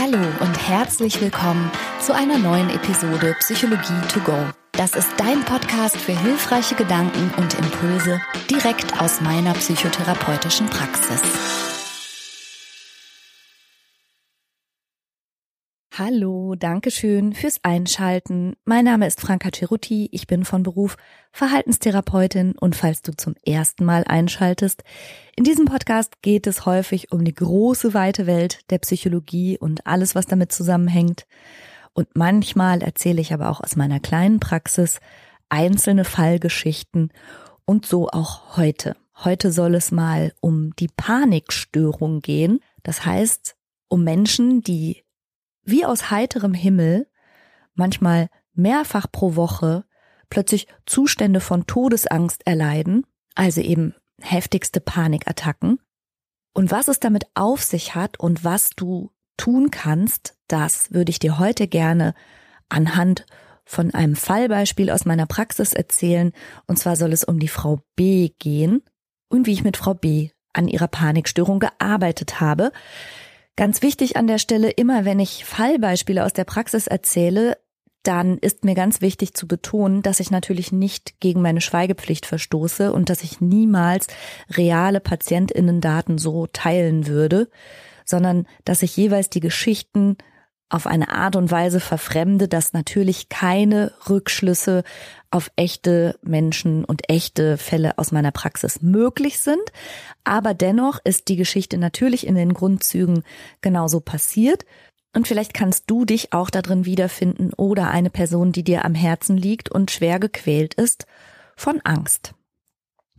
Hallo und herzlich willkommen zu einer neuen Episode Psychologie to go. Das ist dein Podcast für hilfreiche Gedanken und Impulse direkt aus meiner psychotherapeutischen Praxis. Hallo, danke schön fürs Einschalten. Mein Name ist Franka Cerutti, ich bin von Beruf Verhaltenstherapeutin und falls du zum ersten Mal einschaltest, in diesem Podcast geht es häufig um die große weite Welt der Psychologie und alles, was damit zusammenhängt. Und manchmal erzähle ich aber auch aus meiner kleinen Praxis einzelne Fallgeschichten und so auch heute. Heute soll es mal um die Panikstörung gehen. Das heißt, um Menschen, die wie aus heiterem Himmel, manchmal mehrfach pro Woche, plötzlich Zustände von Todesangst erleiden, also eben heftigste Panikattacken. Und was es damit auf sich hat und was du tun kannst, das würde ich dir heute gerne anhand von einem Fallbeispiel aus meiner Praxis erzählen. Und zwar soll es um die Frau B gehen und wie ich mit Frau B an ihrer Panikstörung gearbeitet habe. Ganz wichtig an der Stelle, immer wenn ich Fallbeispiele aus der Praxis erzähle, dann ist mir ganz wichtig zu betonen, dass ich natürlich nicht gegen meine Schweigepflicht verstoße und dass ich niemals reale Patientinnendaten so teilen würde, sondern dass ich jeweils die Geschichten auf eine Art und Weise verfremde, dass natürlich keine Rückschlüsse auf echte Menschen und echte Fälle aus meiner Praxis möglich sind. Aber dennoch ist die Geschichte natürlich in den Grundzügen genauso passiert. Und vielleicht kannst du dich auch darin wiederfinden oder eine Person, die dir am Herzen liegt und schwer gequält ist von Angst.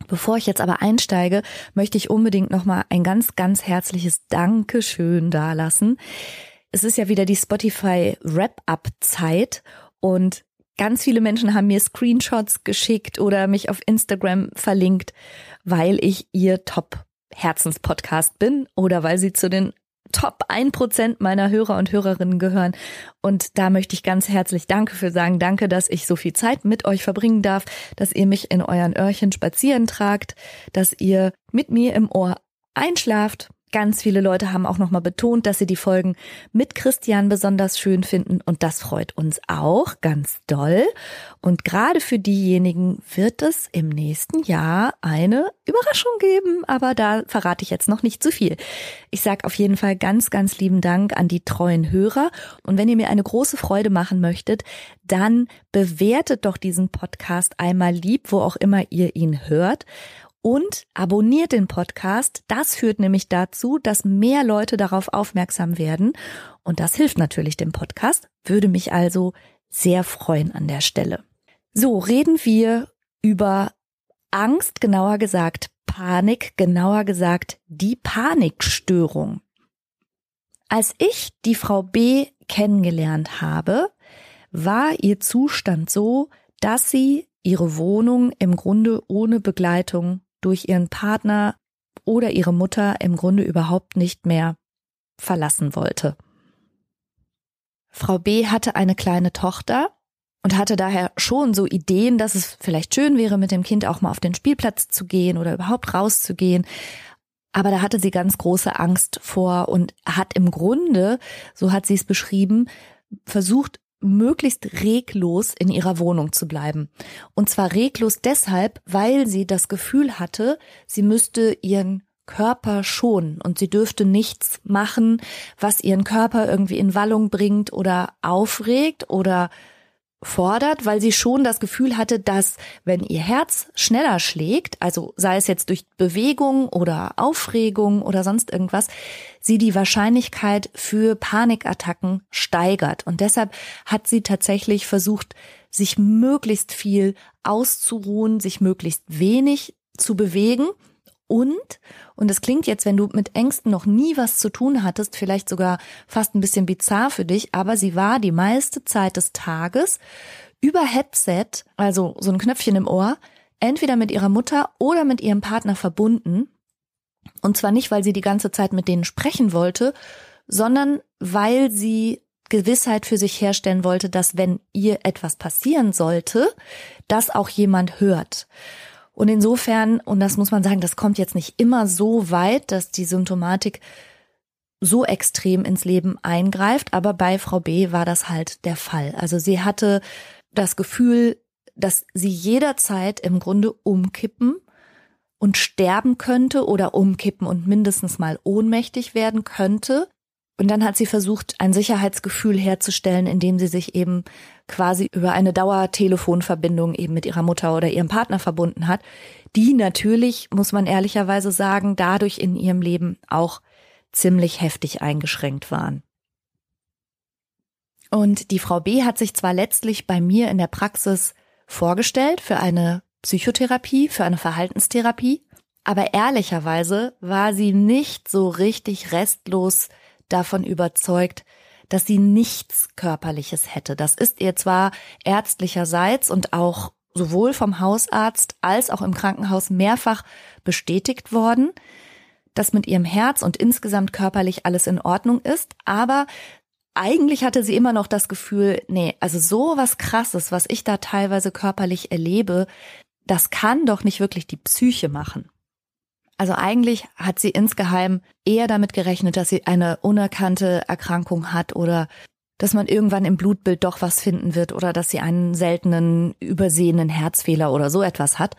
Bevor ich jetzt aber einsteige, möchte ich unbedingt nochmal ein ganz, ganz herzliches Dankeschön dalassen es ist ja wieder die Spotify Wrap-up-Zeit und ganz viele Menschen haben mir Screenshots geschickt oder mich auf Instagram verlinkt, weil ich ihr Top-Herzenspodcast bin oder weil sie zu den Top 1% meiner Hörer und Hörerinnen gehören. Und da möchte ich ganz herzlich Danke für sagen. Danke, dass ich so viel Zeit mit euch verbringen darf, dass ihr mich in euren Öhrchen spazieren tragt, dass ihr mit mir im Ohr einschlaft Ganz viele Leute haben auch nochmal betont, dass sie die Folgen mit Christian besonders schön finden und das freut uns auch ganz doll. Und gerade für diejenigen wird es im nächsten Jahr eine Überraschung geben, aber da verrate ich jetzt noch nicht zu viel. Ich sage auf jeden Fall ganz, ganz lieben Dank an die treuen Hörer und wenn ihr mir eine große Freude machen möchtet, dann bewertet doch diesen Podcast einmal lieb, wo auch immer ihr ihn hört und abonniert den Podcast. Das führt nämlich dazu, dass mehr Leute darauf aufmerksam werden. Und das hilft natürlich dem Podcast, würde mich also sehr freuen an der Stelle. So, reden wir über Angst, genauer gesagt Panik, genauer gesagt die Panikstörung. Als ich die Frau B kennengelernt habe, war ihr Zustand so, dass sie ihre Wohnung im Grunde ohne Begleitung durch ihren Partner oder ihre Mutter im Grunde überhaupt nicht mehr verlassen wollte. Frau B hatte eine kleine Tochter und hatte daher schon so Ideen, dass es vielleicht schön wäre, mit dem Kind auch mal auf den Spielplatz zu gehen oder überhaupt rauszugehen. Aber da hatte sie ganz große Angst vor und hat im Grunde, so hat sie es beschrieben, versucht, möglichst reglos in ihrer Wohnung zu bleiben. Und zwar reglos deshalb, weil sie das Gefühl hatte, sie müsste ihren Körper schonen und sie dürfte nichts machen, was ihren Körper irgendwie in Wallung bringt oder aufregt oder fordert, weil sie schon das Gefühl hatte, dass wenn ihr Herz schneller schlägt, also sei es jetzt durch Bewegung oder Aufregung oder sonst irgendwas, sie die Wahrscheinlichkeit für Panikattacken steigert. Und deshalb hat sie tatsächlich versucht, sich möglichst viel auszuruhen, sich möglichst wenig zu bewegen und, und es klingt jetzt, wenn du mit Ängsten noch nie was zu tun hattest, vielleicht sogar fast ein bisschen bizarr für dich, aber sie war die meiste Zeit des Tages über Headset, also so ein Knöpfchen im Ohr, entweder mit ihrer Mutter oder mit ihrem Partner verbunden. Und zwar nicht, weil sie die ganze Zeit mit denen sprechen wollte, sondern weil sie Gewissheit für sich herstellen wollte, dass wenn ihr etwas passieren sollte, das auch jemand hört. Und insofern, und das muss man sagen, das kommt jetzt nicht immer so weit, dass die Symptomatik so extrem ins Leben eingreift, aber bei Frau B war das halt der Fall. Also sie hatte das Gefühl, dass sie jederzeit im Grunde umkippen und sterben könnte oder umkippen und mindestens mal ohnmächtig werden könnte. Und dann hat sie versucht, ein Sicherheitsgefühl herzustellen, indem sie sich eben quasi über eine Dauertelefonverbindung eben mit ihrer Mutter oder ihrem Partner verbunden hat, die natürlich, muss man ehrlicherweise sagen, dadurch in ihrem Leben auch ziemlich heftig eingeschränkt waren. Und die Frau B hat sich zwar letztlich bei mir in der Praxis vorgestellt für eine Psychotherapie, für eine Verhaltenstherapie, aber ehrlicherweise war sie nicht so richtig restlos davon überzeugt, dass sie nichts Körperliches hätte. Das ist ihr zwar ärztlicherseits und auch sowohl vom Hausarzt als auch im Krankenhaus mehrfach bestätigt worden, dass mit ihrem Herz und insgesamt körperlich alles in Ordnung ist, aber eigentlich hatte sie immer noch das Gefühl, nee, also so was krasses, was ich da teilweise körperlich erlebe, das kann doch nicht wirklich die Psyche machen. Also eigentlich hat sie insgeheim eher damit gerechnet, dass sie eine unerkannte Erkrankung hat oder dass man irgendwann im Blutbild doch was finden wird oder dass sie einen seltenen übersehenen Herzfehler oder so etwas hat.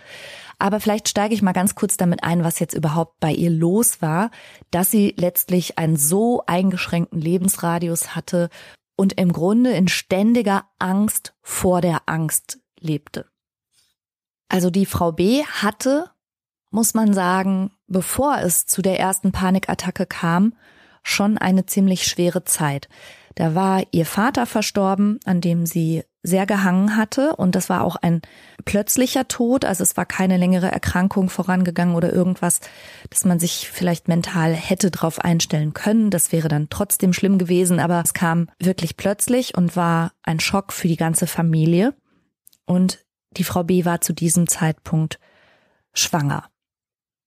Aber vielleicht steige ich mal ganz kurz damit ein, was jetzt überhaupt bei ihr los war, dass sie letztlich einen so eingeschränkten Lebensradius hatte und im Grunde in ständiger Angst vor der Angst lebte. Also die Frau B hatte, muss man sagen, bevor es zu der ersten Panikattacke kam, schon eine ziemlich schwere Zeit. Da war ihr Vater verstorben, an dem sie sehr gehangen hatte und das war auch ein plötzlicher Tod, also es war keine längere Erkrankung vorangegangen oder irgendwas, dass man sich vielleicht mental hätte drauf einstellen können. Das wäre dann trotzdem schlimm gewesen, aber es kam wirklich plötzlich und war ein Schock für die ganze Familie und die Frau B war zu diesem Zeitpunkt schwanger.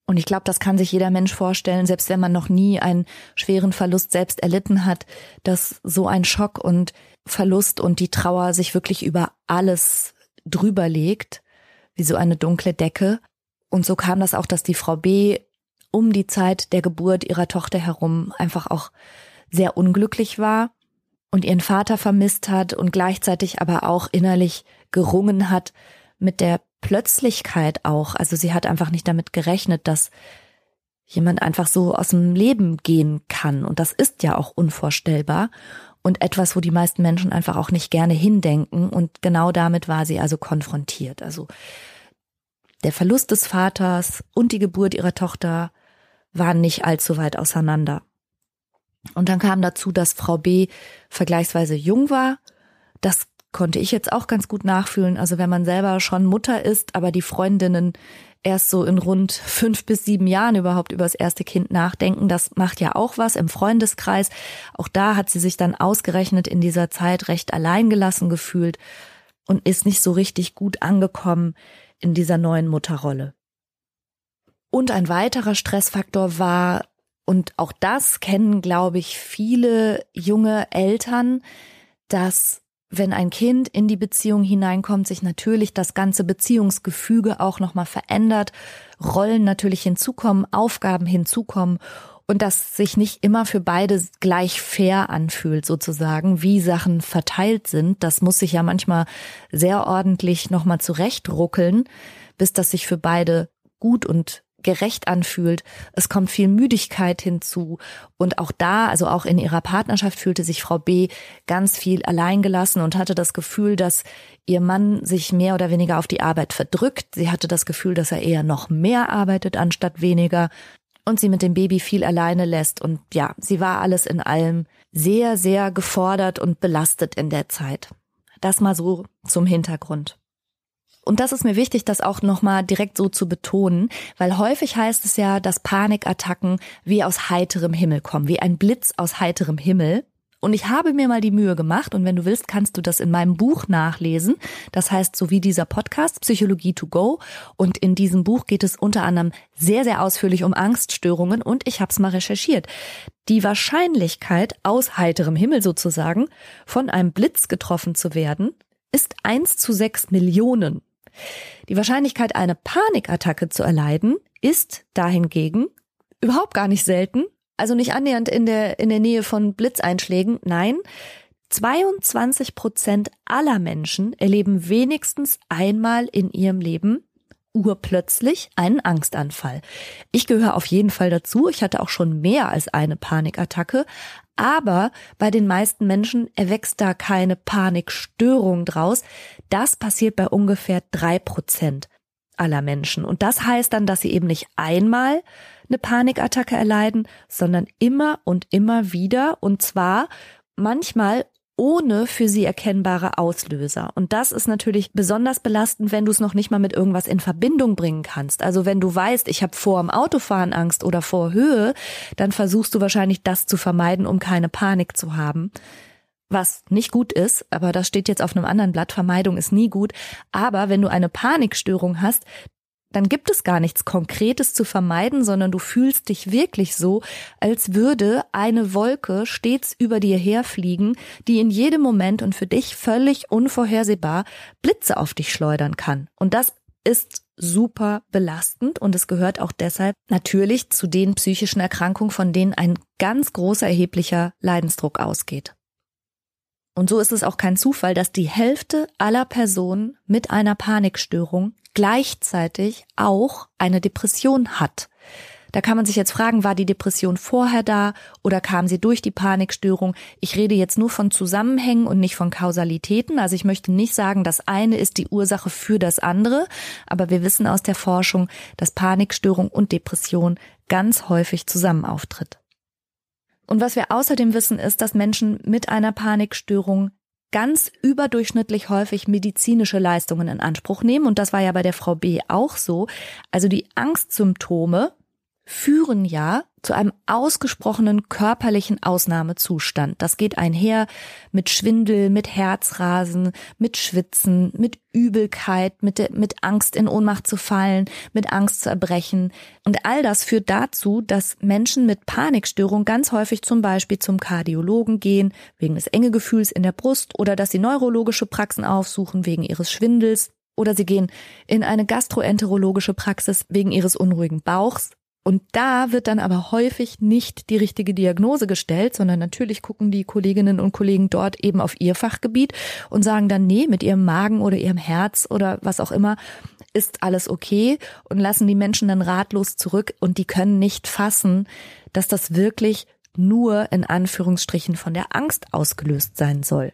Und ich glaube, das kann sich jeder Mensch vorstellen, selbst wenn man noch nie einen schweren Verlust selbst erlitten hat, dass so ein Schock und Verlust und die Trauer sich wirklich über alles drüber legt, wie so eine dunkle Decke. Und so kam das auch, dass die Frau B um die Zeit der Geburt ihrer Tochter herum einfach auch sehr unglücklich war und ihren Vater vermisst hat und gleichzeitig aber auch innerlich gerungen hat mit der Plötzlichkeit auch. Also sie hat einfach nicht damit gerechnet, dass jemand einfach so aus dem Leben gehen kann. Und das ist ja auch unvorstellbar und etwas, wo die meisten Menschen einfach auch nicht gerne hindenken. Und genau damit war sie also konfrontiert. Also der Verlust des Vaters und die Geburt ihrer Tochter waren nicht allzu weit auseinander. Und dann kam dazu, dass Frau B vergleichsweise jung war. Das konnte ich jetzt auch ganz gut nachfühlen. Also wenn man selber schon Mutter ist, aber die Freundinnen erst so in rund fünf bis sieben Jahren überhaupt über das erste Kind nachdenken. Das macht ja auch was im Freundeskreis. Auch da hat sie sich dann ausgerechnet in dieser Zeit recht alleingelassen gefühlt und ist nicht so richtig gut angekommen in dieser neuen Mutterrolle. Und ein weiterer Stressfaktor war, und auch das kennen, glaube ich, viele junge Eltern, dass wenn ein Kind in die Beziehung hineinkommt, sich natürlich das ganze Beziehungsgefüge auch nochmal verändert, Rollen natürlich hinzukommen, Aufgaben hinzukommen und das sich nicht immer für beide gleich fair anfühlt, sozusagen, wie Sachen verteilt sind. Das muss sich ja manchmal sehr ordentlich nochmal zurechtruckeln, bis das sich für beide gut und gerecht anfühlt. Es kommt viel Müdigkeit hinzu. Und auch da, also auch in ihrer Partnerschaft fühlte sich Frau B ganz viel alleingelassen und hatte das Gefühl, dass ihr Mann sich mehr oder weniger auf die Arbeit verdrückt. Sie hatte das Gefühl, dass er eher noch mehr arbeitet anstatt weniger und sie mit dem Baby viel alleine lässt. Und ja, sie war alles in allem sehr, sehr gefordert und belastet in der Zeit. Das mal so zum Hintergrund. Und das ist mir wichtig, das auch nochmal direkt so zu betonen, weil häufig heißt es ja, dass Panikattacken wie aus heiterem Himmel kommen, wie ein Blitz aus heiterem Himmel. Und ich habe mir mal die Mühe gemacht und wenn du willst, kannst du das in meinem Buch nachlesen. Das heißt, so wie dieser Podcast, Psychologie to go. Und in diesem Buch geht es unter anderem sehr, sehr ausführlich um Angststörungen und ich habe es mal recherchiert. Die Wahrscheinlichkeit, aus heiterem Himmel sozusagen, von einem Blitz getroffen zu werden, ist eins zu sechs Millionen. Die Wahrscheinlichkeit, eine Panikattacke zu erleiden, ist dahingegen überhaupt gar nicht selten Also nicht annähernd in der, in der Nähe von Blitzeinschlägen. Nein, 22 Prozent aller Menschen erleben wenigstens einmal in ihrem Leben urplötzlich einen Angstanfall. Ich gehöre auf jeden Fall dazu. Ich hatte auch schon mehr als eine Panikattacke. Aber bei den meisten Menschen erwächst da keine Panikstörung draus. Das passiert bei ungefähr drei Prozent aller Menschen. Und das heißt dann, dass sie eben nicht einmal eine Panikattacke erleiden, sondern immer und immer wieder. Und zwar manchmal ohne für sie erkennbare Auslöser. Und das ist natürlich besonders belastend, wenn du es noch nicht mal mit irgendwas in Verbindung bringen kannst. Also wenn du weißt, ich habe vor dem Autofahren Angst oder vor Höhe, dann versuchst du wahrscheinlich das zu vermeiden, um keine Panik zu haben. Was nicht gut ist, aber das steht jetzt auf einem anderen Blatt, Vermeidung ist nie gut. Aber wenn du eine Panikstörung hast, dann gibt es gar nichts Konkretes zu vermeiden, sondern du fühlst dich wirklich so, als würde eine Wolke stets über dir herfliegen, die in jedem Moment und für dich völlig unvorhersehbar Blitze auf dich schleudern kann. Und das ist super belastend und es gehört auch deshalb natürlich zu den psychischen Erkrankungen, von denen ein ganz großer erheblicher Leidensdruck ausgeht. Und so ist es auch kein Zufall, dass die Hälfte aller Personen mit einer Panikstörung gleichzeitig auch eine Depression hat. Da kann man sich jetzt fragen, war die Depression vorher da oder kam sie durch die Panikstörung? Ich rede jetzt nur von Zusammenhängen und nicht von Kausalitäten. Also ich möchte nicht sagen, das eine ist die Ursache für das andere, aber wir wissen aus der Forschung, dass Panikstörung und Depression ganz häufig zusammen auftritt. Und was wir außerdem wissen, ist, dass Menschen mit einer Panikstörung ganz überdurchschnittlich häufig medizinische Leistungen in Anspruch nehmen. Und das war ja bei der Frau B auch so. Also die Angstsymptome führen ja zu einem ausgesprochenen körperlichen Ausnahmezustand. Das geht einher mit Schwindel, mit Herzrasen, mit Schwitzen, mit Übelkeit, mit, mit Angst in Ohnmacht zu fallen, mit Angst zu erbrechen. Und all das führt dazu, dass Menschen mit Panikstörung ganz häufig zum Beispiel zum Kardiologen gehen, wegen des Engegefühls in der Brust oder dass sie neurologische Praxen aufsuchen wegen ihres Schwindels oder sie gehen in eine gastroenterologische Praxis wegen ihres unruhigen Bauchs und da wird dann aber häufig nicht die richtige Diagnose gestellt, sondern natürlich gucken die Kolleginnen und Kollegen dort eben auf ihr Fachgebiet und sagen dann, nee, mit ihrem Magen oder ihrem Herz oder was auch immer ist alles okay und lassen die Menschen dann ratlos zurück und die können nicht fassen, dass das wirklich nur in Anführungsstrichen von der Angst ausgelöst sein soll.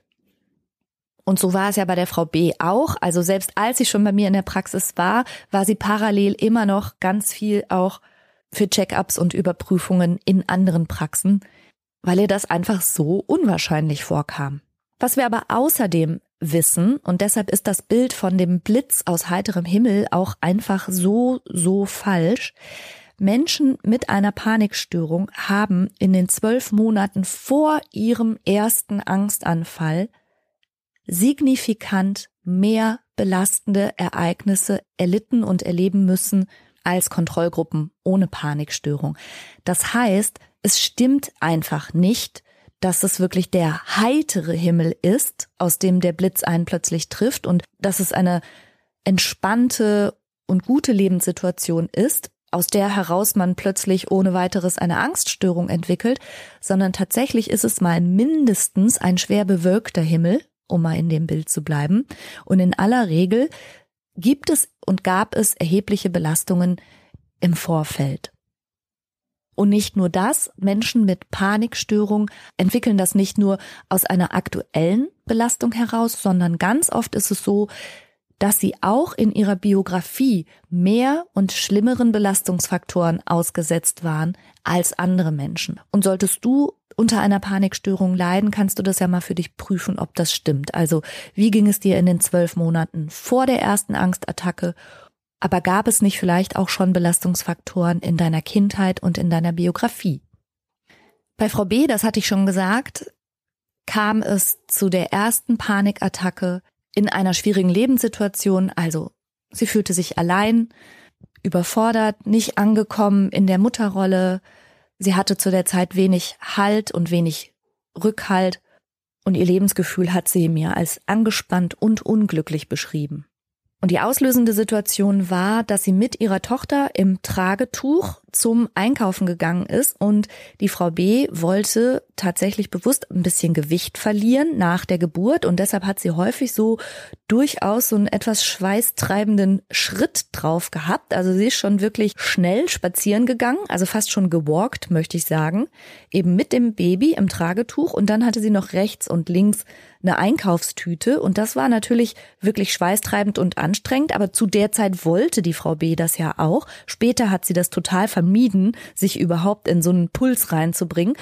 Und so war es ja bei der Frau B auch. Also selbst als sie schon bei mir in der Praxis war, war sie parallel immer noch ganz viel auch für Check-ups und Überprüfungen in anderen Praxen, weil ihr das einfach so unwahrscheinlich vorkam. Was wir aber außerdem wissen, und deshalb ist das Bild von dem Blitz aus heiterem Himmel auch einfach so, so falsch, Menschen mit einer Panikstörung haben in den zwölf Monaten vor ihrem ersten Angstanfall signifikant mehr belastende Ereignisse erlitten und erleben müssen als Kontrollgruppen ohne Panikstörung. Das heißt, es stimmt einfach nicht, dass es wirklich der heitere Himmel ist, aus dem der Blitz einen plötzlich trifft und dass es eine entspannte und gute Lebenssituation ist, aus der heraus man plötzlich ohne weiteres eine Angststörung entwickelt, sondern tatsächlich ist es mal mindestens ein schwer bewölkter Himmel, um mal in dem Bild zu bleiben. Und in aller Regel gibt es und gab es erhebliche Belastungen im Vorfeld. Und nicht nur das, Menschen mit Panikstörung entwickeln das nicht nur aus einer aktuellen Belastung heraus, sondern ganz oft ist es so, dass sie auch in ihrer Biografie mehr und schlimmeren Belastungsfaktoren ausgesetzt waren als andere Menschen. Und solltest du unter einer Panikstörung leiden, kannst du das ja mal für dich prüfen, ob das stimmt. Also wie ging es dir in den zwölf Monaten vor der ersten Angstattacke? Aber gab es nicht vielleicht auch schon Belastungsfaktoren in deiner Kindheit und in deiner Biografie? Bei Frau B, das hatte ich schon gesagt, kam es zu der ersten Panikattacke in einer schwierigen Lebenssituation. Also sie fühlte sich allein, überfordert, nicht angekommen in der Mutterrolle, Sie hatte zu der Zeit wenig Halt und wenig Rückhalt und ihr Lebensgefühl hat sie mir als angespannt und unglücklich beschrieben. Und die auslösende Situation war, dass sie mit ihrer Tochter im Tragetuch zum Einkaufen gegangen ist und die Frau B wollte tatsächlich bewusst ein bisschen Gewicht verlieren nach der Geburt und deshalb hat sie häufig so durchaus so einen etwas schweißtreibenden Schritt drauf gehabt. Also sie ist schon wirklich schnell spazieren gegangen, also fast schon gewalkt, möchte ich sagen, eben mit dem Baby im Tragetuch und dann hatte sie noch rechts und links eine Einkaufstüte und das war natürlich wirklich schweißtreibend und anstrengend, aber zu der Zeit wollte die Frau B das ja auch. Später hat sie das total vermieden, sich überhaupt in so einen Puls reinzubringen.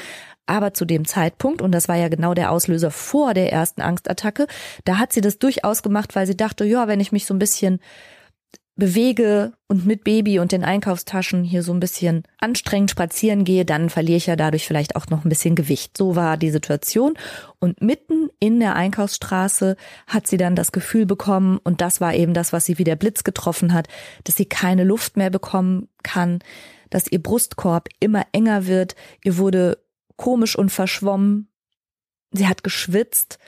Aber zu dem Zeitpunkt, und das war ja genau der Auslöser vor der ersten Angstattacke, da hat sie das durchaus gemacht, weil sie dachte, ja, wenn ich mich so ein bisschen bewege und mit Baby und den Einkaufstaschen hier so ein bisschen anstrengend spazieren gehe, dann verliere ich ja dadurch vielleicht auch noch ein bisschen Gewicht. So war die Situation. Und mitten in der Einkaufsstraße hat sie dann das Gefühl bekommen, und das war eben das, was sie wie der Blitz getroffen hat, dass sie keine Luft mehr bekommen kann, dass ihr Brustkorb immer enger wird, ihr wurde komisch und verschwommen, sie hat geschwitzt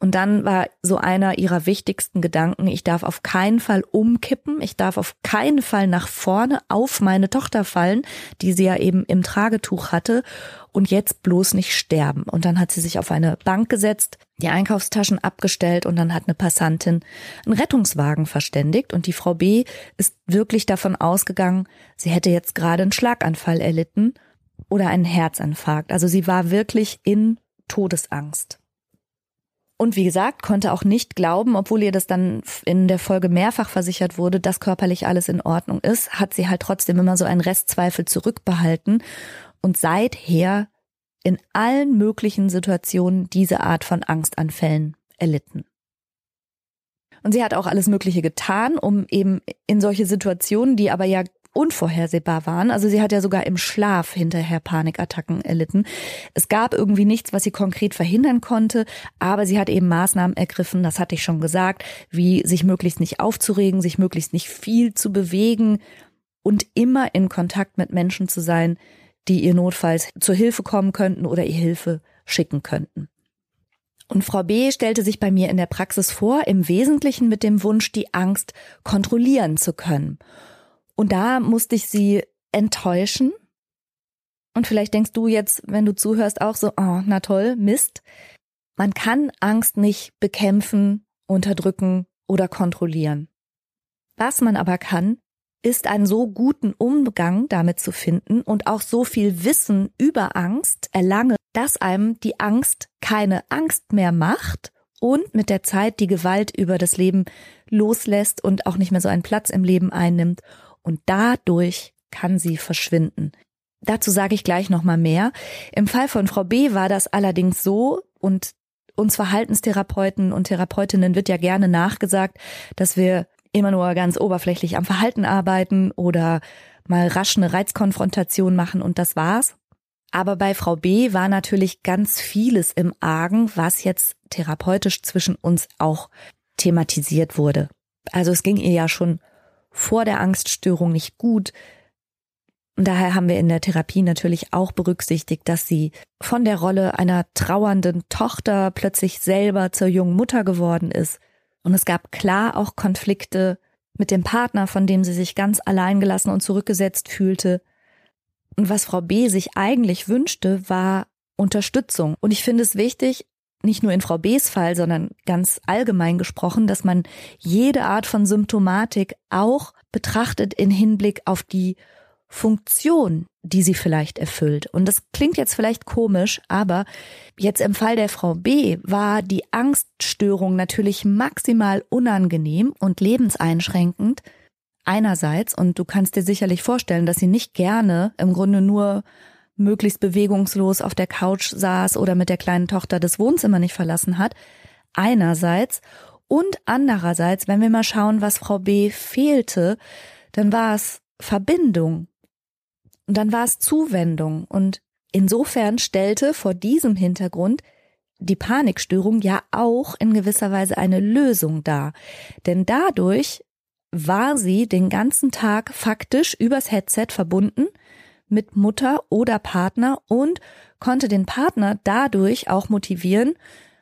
und dann war so einer ihrer wichtigsten Gedanken, ich darf auf keinen Fall umkippen, ich darf auf keinen Fall nach vorne auf meine Tochter fallen, die sie ja eben im Tragetuch hatte und jetzt bloß nicht sterben. Und dann hat sie sich auf eine Bank gesetzt, die Einkaufstaschen abgestellt und dann hat eine Passantin einen Rettungswagen verständigt und die Frau B ist wirklich davon ausgegangen, sie hätte jetzt gerade einen Schlaganfall erlitten oder einen Herzinfarkt. Also sie war wirklich in Todesangst. Und wie gesagt, konnte auch nicht glauben, obwohl ihr das dann in der Folge mehrfach versichert wurde, dass körperlich alles in Ordnung ist, hat sie halt trotzdem immer so einen Restzweifel zurückbehalten und seither in allen möglichen Situationen diese Art von Angstanfällen erlitten. Und sie hat auch alles Mögliche getan, um eben in solche Situationen, die aber ja unvorhersehbar waren. Also sie hat ja sogar im Schlaf hinterher Panikattacken erlitten. Es gab irgendwie nichts, was sie konkret verhindern konnte, aber sie hat eben Maßnahmen ergriffen, das hatte ich schon gesagt, wie sich möglichst nicht aufzuregen, sich möglichst nicht viel zu bewegen und immer in Kontakt mit Menschen zu sein, die ihr notfalls zur Hilfe kommen könnten oder ihr Hilfe schicken könnten. Und Frau B stellte sich bei mir in der Praxis vor, im Wesentlichen mit dem Wunsch, die Angst kontrollieren zu können. Und da musste ich sie enttäuschen. Und vielleicht denkst du jetzt, wenn du zuhörst, auch so, oh, na toll, Mist. Man kann Angst nicht bekämpfen, unterdrücken oder kontrollieren. Was man aber kann, ist einen so guten Umgang damit zu finden und auch so viel Wissen über Angst erlange, dass einem die Angst keine Angst mehr macht und mit der Zeit die Gewalt über das Leben loslässt und auch nicht mehr so einen Platz im Leben einnimmt und dadurch kann sie verschwinden. Dazu sage ich gleich noch mal mehr. Im Fall von Frau B war das allerdings so und uns Verhaltenstherapeuten und Therapeutinnen wird ja gerne nachgesagt, dass wir immer nur ganz oberflächlich am Verhalten arbeiten oder mal rasch eine Reizkonfrontation machen und das war's. Aber bei Frau B war natürlich ganz vieles im Argen, was jetzt therapeutisch zwischen uns auch thematisiert wurde. Also es ging ihr ja schon vor der Angststörung nicht gut. Und daher haben wir in der Therapie natürlich auch berücksichtigt, dass sie von der Rolle einer trauernden Tochter plötzlich selber zur jungen Mutter geworden ist. Und es gab klar auch Konflikte mit dem Partner, von dem sie sich ganz alleingelassen und zurückgesetzt fühlte. Und was Frau B sich eigentlich wünschte, war Unterstützung. Und ich finde es wichtig, nicht nur in Frau B.s Fall, sondern ganz allgemein gesprochen, dass man jede Art von Symptomatik auch betrachtet in Hinblick auf die Funktion, die sie vielleicht erfüllt. Und das klingt jetzt vielleicht komisch, aber jetzt im Fall der Frau B war die Angststörung natürlich maximal unangenehm und lebenseinschränkend. Einerseits, und du kannst dir sicherlich vorstellen, dass sie nicht gerne im Grunde nur möglichst bewegungslos auf der Couch saß oder mit der kleinen Tochter das Wohnzimmer nicht verlassen hat. Einerseits. Und andererseits, wenn wir mal schauen, was Frau B fehlte, dann war es Verbindung. Und dann war es Zuwendung. Und insofern stellte vor diesem Hintergrund die Panikstörung ja auch in gewisser Weise eine Lösung dar. Denn dadurch war sie den ganzen Tag faktisch übers Headset verbunden mit Mutter oder Partner und konnte den Partner dadurch auch motivieren,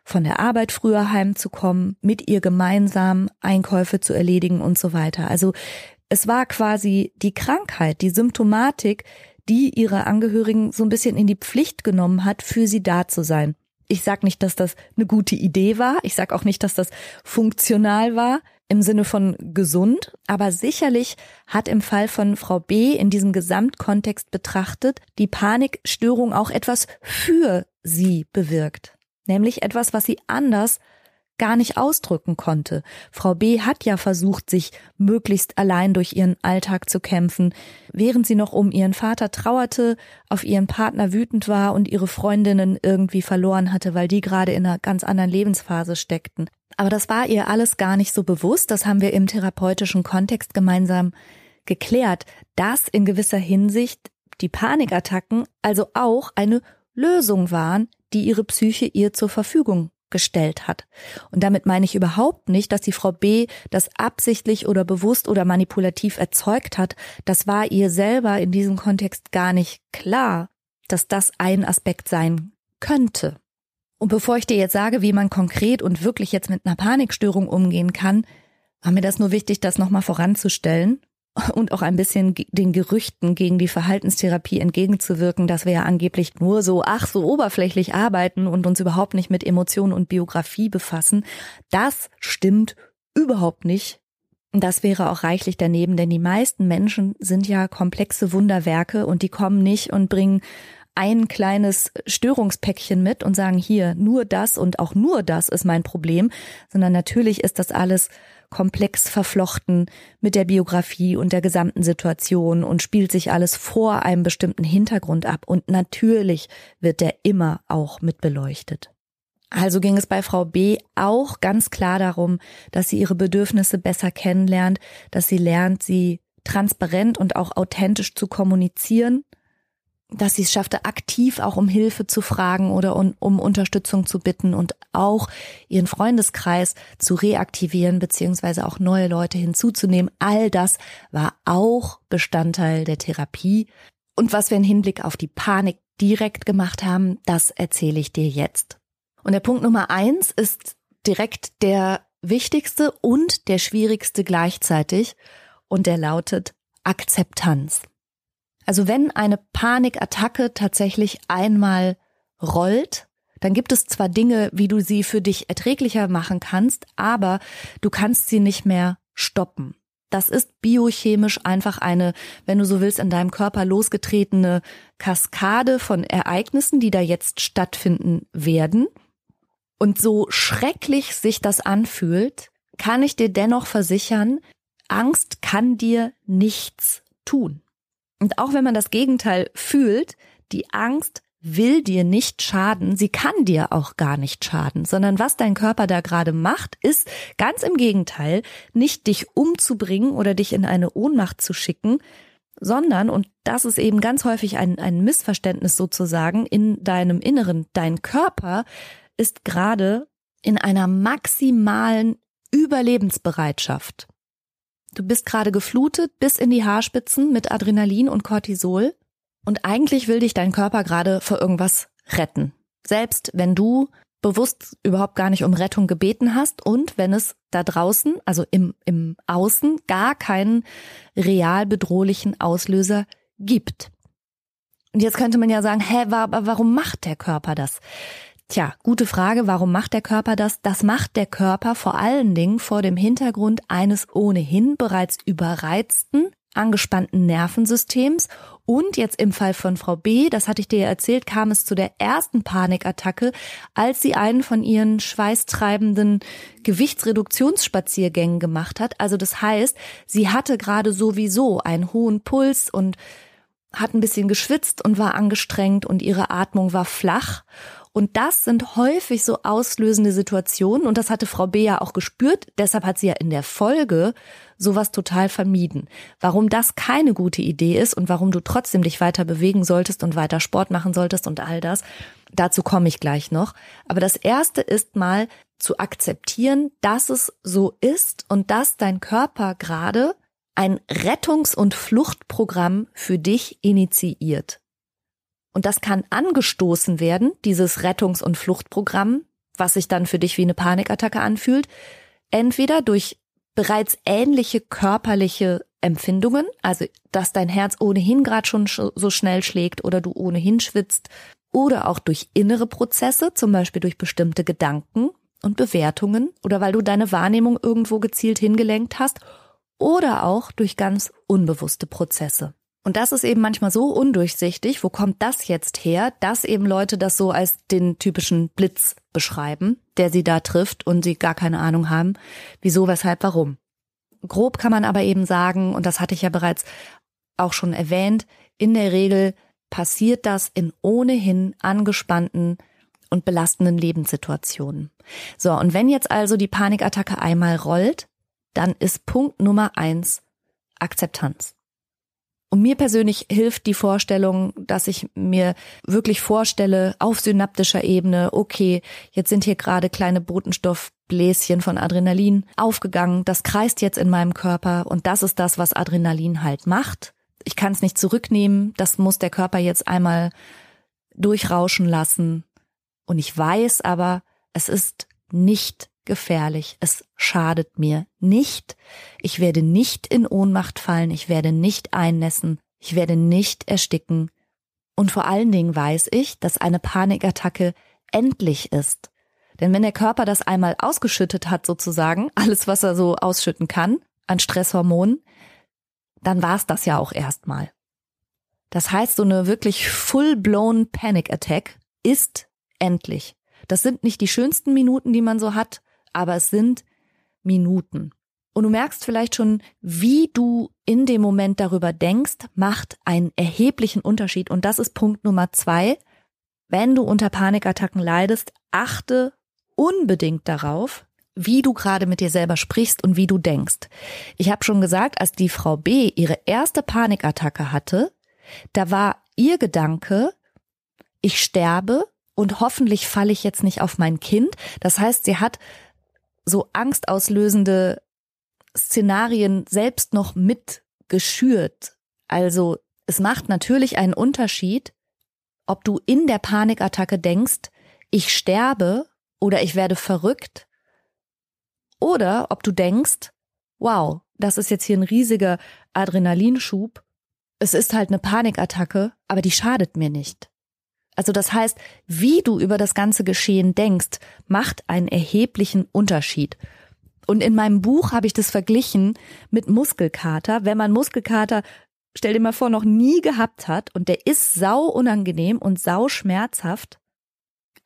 von der Arbeit früher heimzukommen, mit ihr gemeinsam Einkäufe zu erledigen und so weiter. Also Es war quasi die Krankheit, die Symptomatik, die ihre Angehörigen so ein bisschen in die Pflicht genommen hat, für sie da zu sein. Ich sag nicht, dass das eine gute Idee war. Ich sag auch nicht, dass das funktional war im Sinne von gesund. Aber sicherlich hat im Fall von Frau B in diesem Gesamtkontext betrachtet die Panikstörung auch etwas für sie bewirkt. Nämlich etwas, was sie anders gar nicht ausdrücken konnte. Frau B hat ja versucht, sich möglichst allein durch ihren Alltag zu kämpfen, während sie noch um ihren Vater trauerte, auf ihren Partner wütend war und ihre Freundinnen irgendwie verloren hatte, weil die gerade in einer ganz anderen Lebensphase steckten. Aber das war ihr alles gar nicht so bewusst, das haben wir im therapeutischen Kontext gemeinsam geklärt, dass in gewisser Hinsicht die Panikattacken also auch eine Lösung waren, die ihre Psyche ihr zur Verfügung gestellt hat. Und damit meine ich überhaupt nicht, dass die Frau B das absichtlich oder bewusst oder manipulativ erzeugt hat. Das war ihr selber in diesem Kontext gar nicht klar, dass das ein Aspekt sein könnte. Und bevor ich dir jetzt sage, wie man konkret und wirklich jetzt mit einer Panikstörung umgehen kann, war mir das nur wichtig, das nochmal voranzustellen und auch ein bisschen den Gerüchten gegen die Verhaltenstherapie entgegenzuwirken, dass wir ja angeblich nur so, ach, so oberflächlich arbeiten und uns überhaupt nicht mit Emotionen und Biografie befassen. Das stimmt überhaupt nicht. Das wäre auch reichlich daneben, denn die meisten Menschen sind ja komplexe Wunderwerke und die kommen nicht und bringen ein kleines Störungspäckchen mit und sagen hier, nur das und auch nur das ist mein Problem, sondern natürlich ist das alles komplex verflochten mit der Biografie und der gesamten Situation und spielt sich alles vor einem bestimmten Hintergrund ab. Und natürlich wird der immer auch mit beleuchtet. Also ging es bei Frau B auch ganz klar darum, dass sie ihre Bedürfnisse besser kennenlernt, dass sie lernt, sie transparent und auch authentisch zu kommunizieren dass sie es schaffte, aktiv auch um Hilfe zu fragen oder um, um, Unterstützung zu bitten und auch ihren Freundeskreis zu reaktivieren beziehungsweise auch neue Leute hinzuzunehmen. All das war auch Bestandteil der Therapie. Und was wir im Hinblick auf die Panik direkt gemacht haben, das erzähle ich dir jetzt. Und der Punkt Nummer eins ist direkt der wichtigste und der schwierigste gleichzeitig und der lautet Akzeptanz. Also wenn eine Panikattacke tatsächlich einmal rollt, dann gibt es zwar Dinge, wie du sie für dich erträglicher machen kannst, aber du kannst sie nicht mehr stoppen. Das ist biochemisch einfach eine, wenn du so willst, in deinem Körper losgetretene Kaskade von Ereignissen, die da jetzt stattfinden werden. Und so schrecklich sich das anfühlt, kann ich dir dennoch versichern, Angst kann dir nichts tun. Und auch wenn man das Gegenteil fühlt, die Angst will dir nicht schaden, sie kann dir auch gar nicht schaden, sondern was dein Körper da gerade macht, ist ganz im Gegenteil, nicht dich umzubringen oder dich in eine Ohnmacht zu schicken, sondern, und das ist eben ganz häufig ein, ein Missverständnis sozusagen, in deinem Inneren, dein Körper ist gerade in einer maximalen Überlebensbereitschaft. Du bist gerade geflutet bis in die Haarspitzen mit Adrenalin und Cortisol und eigentlich will dich dein Körper gerade vor irgendwas retten. Selbst wenn du bewusst überhaupt gar nicht um Rettung gebeten hast und wenn es da draußen, also im, im Außen, gar keinen real bedrohlichen Auslöser gibt. Und jetzt könnte man ja sagen, hä, warum macht der Körper das? Tja, gute Frage, warum macht der Körper das? Das macht der Körper vor allen Dingen vor dem Hintergrund eines ohnehin bereits überreizten, angespannten Nervensystems und jetzt im Fall von Frau B, das hatte ich dir ja erzählt, kam es zu der ersten Panikattacke, als sie einen von ihren schweißtreibenden Gewichtsreduktionsspaziergängen gemacht hat. Also das heißt, sie hatte gerade sowieso einen hohen Puls und hat ein bisschen geschwitzt und war angestrengt und ihre Atmung war flach und das sind häufig so auslösende Situationen und das hatte Frau B ja auch gespürt. Deshalb hat sie ja in der Folge sowas total vermieden. Warum das keine gute Idee ist und warum du trotzdem dich weiter bewegen solltest und weiter Sport machen solltest und all das, dazu komme ich gleich noch. Aber das erste ist mal zu akzeptieren, dass es so ist und dass dein Körper gerade ein Rettungs- und Fluchtprogramm für dich initiiert. Und das kann angestoßen werden, dieses Rettungs- und Fluchtprogramm, was sich dann für dich wie eine Panikattacke anfühlt, entweder durch bereits ähnliche körperliche Empfindungen, also dass dein Herz ohnehin gerade schon so schnell schlägt oder du ohnehin schwitzt, oder auch durch innere Prozesse, zum Beispiel durch bestimmte Gedanken und Bewertungen oder weil du deine Wahrnehmung irgendwo gezielt hingelenkt hast oder auch durch ganz unbewusste Prozesse. Und das ist eben manchmal so undurchsichtig. Wo kommt das jetzt her, dass eben Leute das so als den typischen Blitz beschreiben, der sie da trifft und sie gar keine Ahnung haben, wieso, weshalb, warum. Grob kann man aber eben sagen, und das hatte ich ja bereits auch schon erwähnt, in der Regel passiert das in ohnehin angespannten und belastenden Lebenssituationen. So, und wenn jetzt also die Panikattacke einmal rollt, dann ist Punkt Nummer eins Akzeptanz. Und mir persönlich hilft die Vorstellung, dass ich mir wirklich vorstelle, auf synaptischer Ebene, okay, jetzt sind hier gerade kleine Botenstoffbläschen von Adrenalin aufgegangen, das kreist jetzt in meinem Körper und das ist das, was Adrenalin halt macht. Ich kann es nicht zurücknehmen, das muss der Körper jetzt einmal durchrauschen lassen. Und ich weiß aber, es ist nicht gefährlich. Es schadet mir nicht. Ich werde nicht in Ohnmacht fallen. Ich werde nicht einnässen. Ich werde nicht ersticken. Und vor allen Dingen weiß ich, dass eine Panikattacke endlich ist. Denn wenn der Körper das einmal ausgeschüttet hat, sozusagen, alles, was er so ausschütten kann an Stresshormonen, dann war es das ja auch erstmal. Das heißt, so eine wirklich full-blown Panic Attack ist endlich. Das sind nicht die schönsten Minuten, die man so hat, aber es sind Minuten. Und du merkst vielleicht schon, wie du in dem Moment darüber denkst, macht einen erheblichen Unterschied. Und das ist Punkt Nummer zwei. Wenn du unter Panikattacken leidest, achte unbedingt darauf, wie du gerade mit dir selber sprichst und wie du denkst. Ich habe schon gesagt, als die Frau B ihre erste Panikattacke hatte, da war ihr Gedanke, ich sterbe und hoffentlich falle ich jetzt nicht auf mein Kind. Das heißt, sie hat so angstauslösende Szenarien selbst noch mit geschürt. Also es macht natürlich einen Unterschied, ob du in der Panikattacke denkst, ich sterbe oder ich werde verrückt, oder ob du denkst, wow, das ist jetzt hier ein riesiger Adrenalinschub, es ist halt eine Panikattacke, aber die schadet mir nicht. Also das heißt, wie du über das ganze Geschehen denkst, macht einen erheblichen Unterschied. Und in meinem Buch habe ich das verglichen mit Muskelkater. Wenn man Muskelkater, stell dir mal vor, noch nie gehabt hat und der ist sau unangenehm und sau schmerzhaft,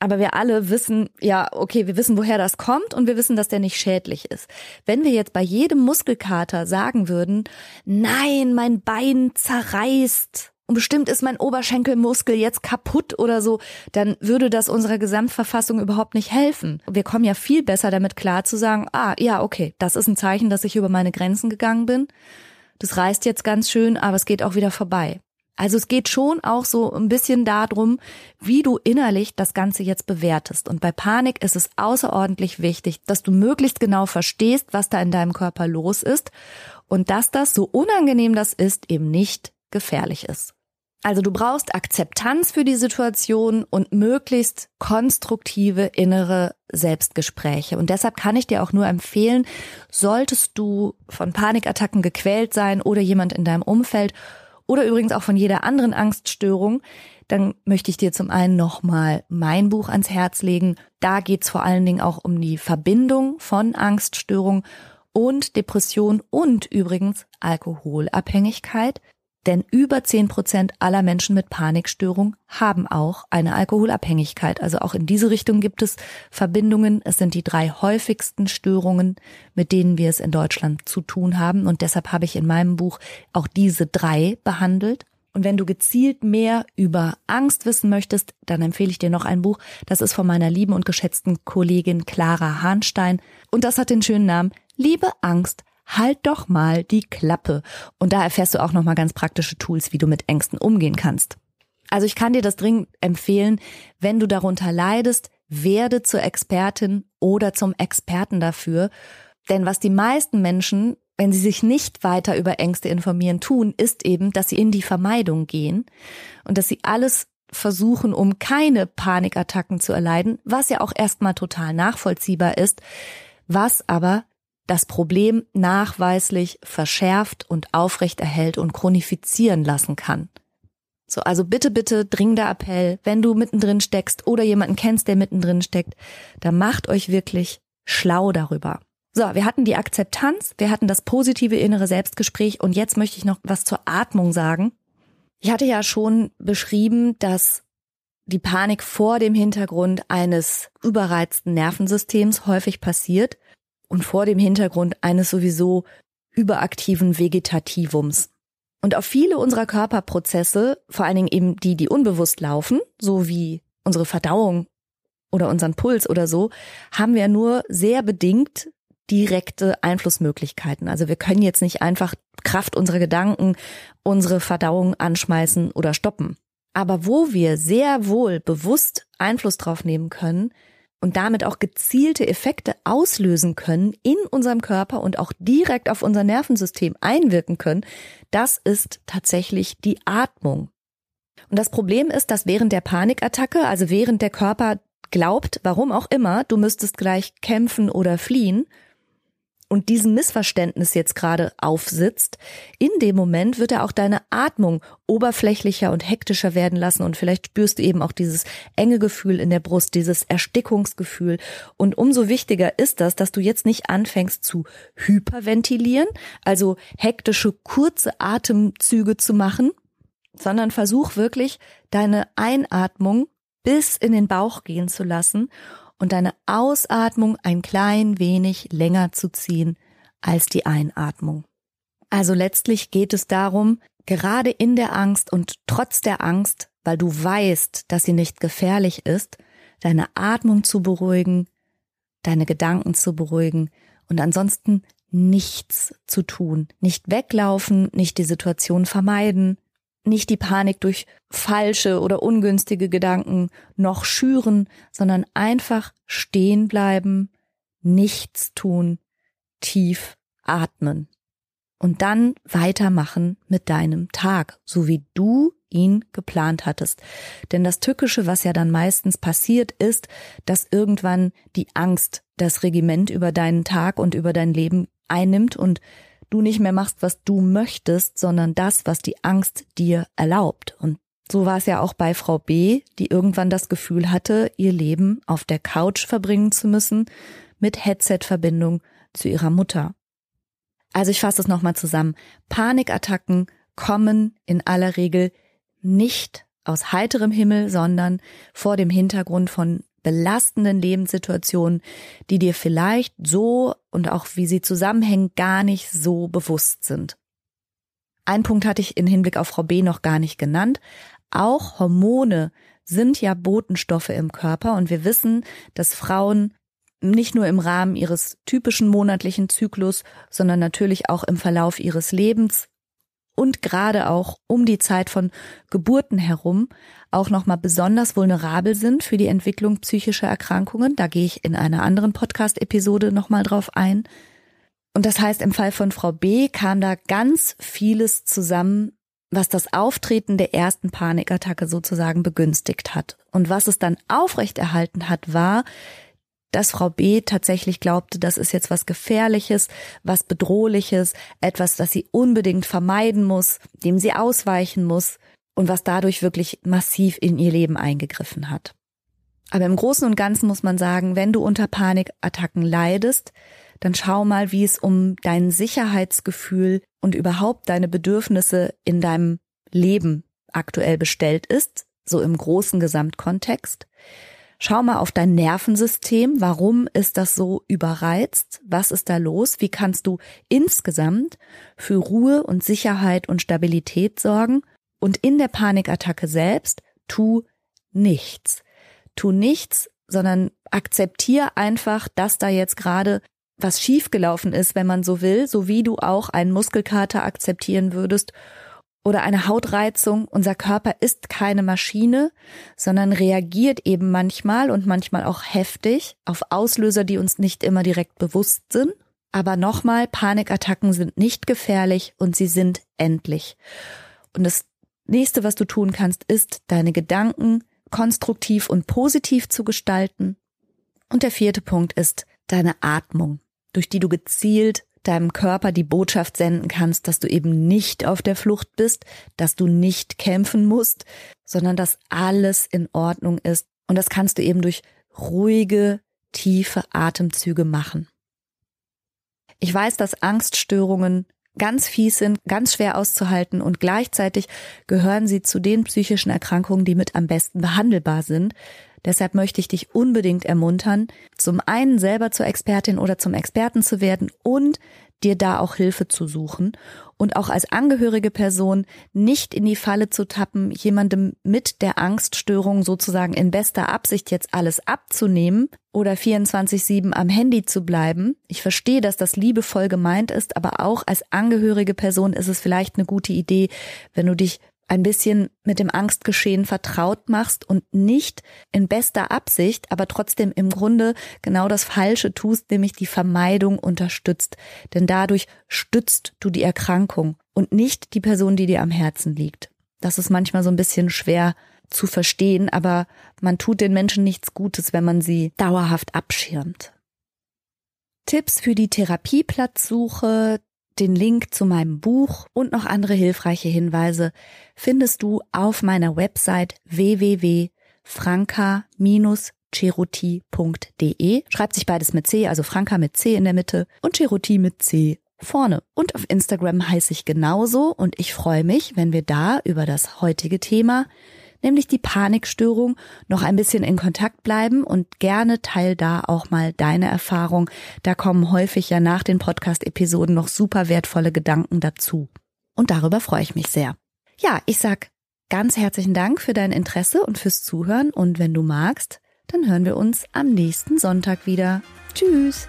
aber wir alle wissen, ja, okay, wir wissen, woher das kommt und wir wissen, dass der nicht schädlich ist. Wenn wir jetzt bei jedem Muskelkater sagen würden, nein, mein Bein zerreißt, und bestimmt ist mein Oberschenkelmuskel jetzt kaputt oder so, dann würde das unserer Gesamtverfassung überhaupt nicht helfen. Wir kommen ja viel besser damit klar zu sagen, ah, ja, okay, das ist ein Zeichen, dass ich über meine Grenzen gegangen bin. Das reißt jetzt ganz schön, aber es geht auch wieder vorbei. Also es geht schon auch so ein bisschen darum, wie du innerlich das Ganze jetzt bewertest. Und bei Panik ist es außerordentlich wichtig, dass du möglichst genau verstehst, was da in deinem Körper los ist und dass das, so unangenehm das ist, eben nicht gefährlich ist. Also du brauchst Akzeptanz für die Situation und möglichst konstruktive innere Selbstgespräche. Und deshalb kann ich dir auch nur empfehlen, solltest du von Panikattacken gequält sein oder jemand in deinem Umfeld oder übrigens auch von jeder anderen Angststörung, dann möchte ich dir zum einen nochmal mein Buch ans Herz legen. Da geht's vor allen Dingen auch um die Verbindung von Angststörung und Depression und übrigens Alkoholabhängigkeit. Denn über zehn Prozent aller Menschen mit Panikstörung haben auch eine Alkoholabhängigkeit. Also auch in diese Richtung gibt es Verbindungen. Es sind die drei häufigsten Störungen, mit denen wir es in Deutschland zu tun haben. Und deshalb habe ich in meinem Buch auch diese drei behandelt. Und wenn du gezielt mehr über Angst wissen möchtest, dann empfehle ich dir noch ein Buch. Das ist von meiner lieben und geschätzten Kollegin Clara Hahnstein. Und das hat den schönen Namen Liebe Angst halt doch mal die Klappe. Und da erfährst du auch nochmal ganz praktische Tools, wie du mit Ängsten umgehen kannst. Also ich kann dir das dringend empfehlen, wenn du darunter leidest, werde zur Expertin oder zum Experten dafür. Denn was die meisten Menschen, wenn sie sich nicht weiter über Ängste informieren, tun, ist eben, dass sie in die Vermeidung gehen und dass sie alles versuchen, um keine Panikattacken zu erleiden, was ja auch erstmal total nachvollziehbar ist, was aber das Problem nachweislich verschärft und aufrechterhält und chronifizieren lassen kann. So, also bitte, bitte dringender Appell, wenn du mittendrin steckst oder jemanden kennst, der mittendrin steckt, dann macht euch wirklich schlau darüber. So, wir hatten die Akzeptanz, wir hatten das positive innere Selbstgespräch und jetzt möchte ich noch was zur Atmung sagen. Ich hatte ja schon beschrieben, dass die Panik vor dem Hintergrund eines überreizten Nervensystems häufig passiert und vor dem Hintergrund eines sowieso überaktiven Vegetativums. Und auf viele unserer Körperprozesse, vor allen Dingen eben die, die unbewusst laufen, so wie unsere Verdauung oder unseren Puls oder so, haben wir nur sehr bedingt direkte Einflussmöglichkeiten. Also wir können jetzt nicht einfach Kraft unserer Gedanken unsere Verdauung anschmeißen oder stoppen. Aber wo wir sehr wohl bewusst Einfluss drauf nehmen können, und damit auch gezielte Effekte auslösen können in unserem Körper und auch direkt auf unser Nervensystem einwirken können, das ist tatsächlich die Atmung. Und das Problem ist, dass während der Panikattacke, also während der Körper glaubt, warum auch immer, du müsstest gleich kämpfen oder fliehen, und diesem Missverständnis jetzt gerade aufsitzt, in dem Moment wird er auch deine Atmung oberflächlicher und hektischer werden lassen und vielleicht spürst du eben auch dieses enge Gefühl in der Brust, dieses Erstickungsgefühl. Und umso wichtiger ist das, dass du jetzt nicht anfängst zu hyperventilieren, also hektische kurze Atemzüge zu machen, sondern versuch wirklich deine Einatmung bis in den Bauch gehen zu lassen und deine Ausatmung ein klein wenig länger zu ziehen als die Einatmung. Also letztlich geht es darum, gerade in der Angst und trotz der Angst, weil du weißt, dass sie nicht gefährlich ist, deine Atmung zu beruhigen, deine Gedanken zu beruhigen und ansonsten nichts zu tun, nicht weglaufen, nicht die Situation vermeiden, nicht die Panik durch falsche oder ungünstige Gedanken noch schüren, sondern einfach stehen bleiben, nichts tun, tief atmen und dann weitermachen mit deinem Tag, so wie du ihn geplant hattest. Denn das Tückische, was ja dann meistens passiert, ist, dass irgendwann die Angst das Regiment über deinen Tag und über dein Leben einnimmt und du nicht mehr machst, was du möchtest, sondern das, was die Angst dir erlaubt. Und so war es ja auch bei Frau B, die irgendwann das Gefühl hatte, ihr Leben auf der Couch verbringen zu müssen, mit Headset-Verbindung zu ihrer Mutter. Also ich fasse es nochmal zusammen. Panikattacken kommen in aller Regel nicht aus heiterem Himmel, sondern vor dem Hintergrund von belastenden Lebenssituationen, die dir vielleicht so und auch wie sie zusammenhängen, gar nicht so bewusst sind. Ein Punkt hatte ich in Hinblick auf Frau B noch gar nicht genannt. Auch Hormone sind ja Botenstoffe im Körper und wir wissen, dass Frauen nicht nur im Rahmen ihres typischen monatlichen Zyklus, sondern natürlich auch im Verlauf ihres Lebens und gerade auch um die Zeit von Geburten herum auch nochmal besonders vulnerabel sind für die Entwicklung psychischer Erkrankungen. Da gehe ich in einer anderen Podcast-Episode nochmal drauf ein. Und das heißt, im Fall von Frau B kam da ganz vieles zusammen, was das Auftreten der ersten Panikattacke sozusagen begünstigt hat. Und was es dann aufrechterhalten hat, war dass Frau B tatsächlich glaubte, das ist jetzt was Gefährliches, was Bedrohliches, etwas, das sie unbedingt vermeiden muss, dem sie ausweichen muss und was dadurch wirklich massiv in ihr Leben eingegriffen hat. Aber im Großen und Ganzen muss man sagen, wenn du unter Panikattacken leidest, dann schau mal, wie es um dein Sicherheitsgefühl und überhaupt deine Bedürfnisse in deinem Leben aktuell bestellt ist, so im großen Gesamtkontext. Schau mal auf dein Nervensystem. Warum ist das so überreizt? Was ist da los? Wie kannst du insgesamt für Ruhe und Sicherheit und Stabilität sorgen? Und in der Panikattacke selbst tu nichts. Tu nichts, sondern akzeptier einfach, dass da jetzt gerade was schiefgelaufen ist, wenn man so will, so wie du auch einen Muskelkater akzeptieren würdest oder eine Hautreizung. Unser Körper ist keine Maschine, sondern reagiert eben manchmal und manchmal auch heftig auf Auslöser, die uns nicht immer direkt bewusst sind. Aber nochmal, Panikattacken sind nicht gefährlich und sie sind endlich. Und das nächste, was du tun kannst, ist, deine Gedanken konstruktiv und positiv zu gestalten. Und der vierte Punkt ist deine Atmung. durch die du gezielt deinem Körper die Botschaft senden kannst, dass du eben nicht auf der Flucht bist, dass du nicht kämpfen musst, sondern dass alles in Ordnung ist. Und das kannst du eben durch ruhige, tiefe Atemzüge machen. Ich weiß, dass Angststörungen ganz fies sind, ganz schwer auszuhalten und gleichzeitig gehören sie zu den psychischen Erkrankungen, die mit am besten behandelbar sind. Deshalb möchte ich dich unbedingt ermuntern, zum einen selber zur Expertin oder zum Experten zu werden und dir da auch Hilfe zu suchen und auch als angehörige Person nicht in die Falle zu tappen, jemandem mit der Angststörung sozusagen in bester Absicht jetzt alles abzunehmen oder 24-7 am Handy zu bleiben. Ich verstehe, dass das liebevoll gemeint ist, aber auch als angehörige Person ist es vielleicht eine gute Idee, wenn du dich ein bisschen mit dem Angstgeschehen vertraut machst und nicht in bester Absicht, aber trotzdem im Grunde genau das Falsche tust, nämlich die Vermeidung unterstützt. Denn dadurch stützt du die Erkrankung und nicht die Person, die dir am Herzen liegt. Das ist manchmal so ein bisschen schwer zu verstehen, aber man tut den Menschen nichts Gutes, wenn man sie dauerhaft abschirmt. Tipps für die Therapieplatzsuche, den Link zu meinem Buch und noch andere hilfreiche Hinweise findest du auf meiner Website www.franca-cheruti.de. Schreibt sich beides mit C, also Franca mit C in der Mitte und Cheruti mit C vorne. Und auf Instagram heiße ich genauso und ich freue mich, wenn wir da über das heutige Thema nämlich die Panikstörung, noch ein bisschen in Kontakt bleiben und gerne teil da auch mal deine Erfahrung. Da kommen häufig ja nach den Podcast-Episoden noch super wertvolle Gedanken dazu. Und darüber freue ich mich sehr. Ja, ich sag ganz herzlichen Dank für dein Interesse und fürs Zuhören und wenn du magst, dann hören wir uns am nächsten Sonntag wieder. Tschüss!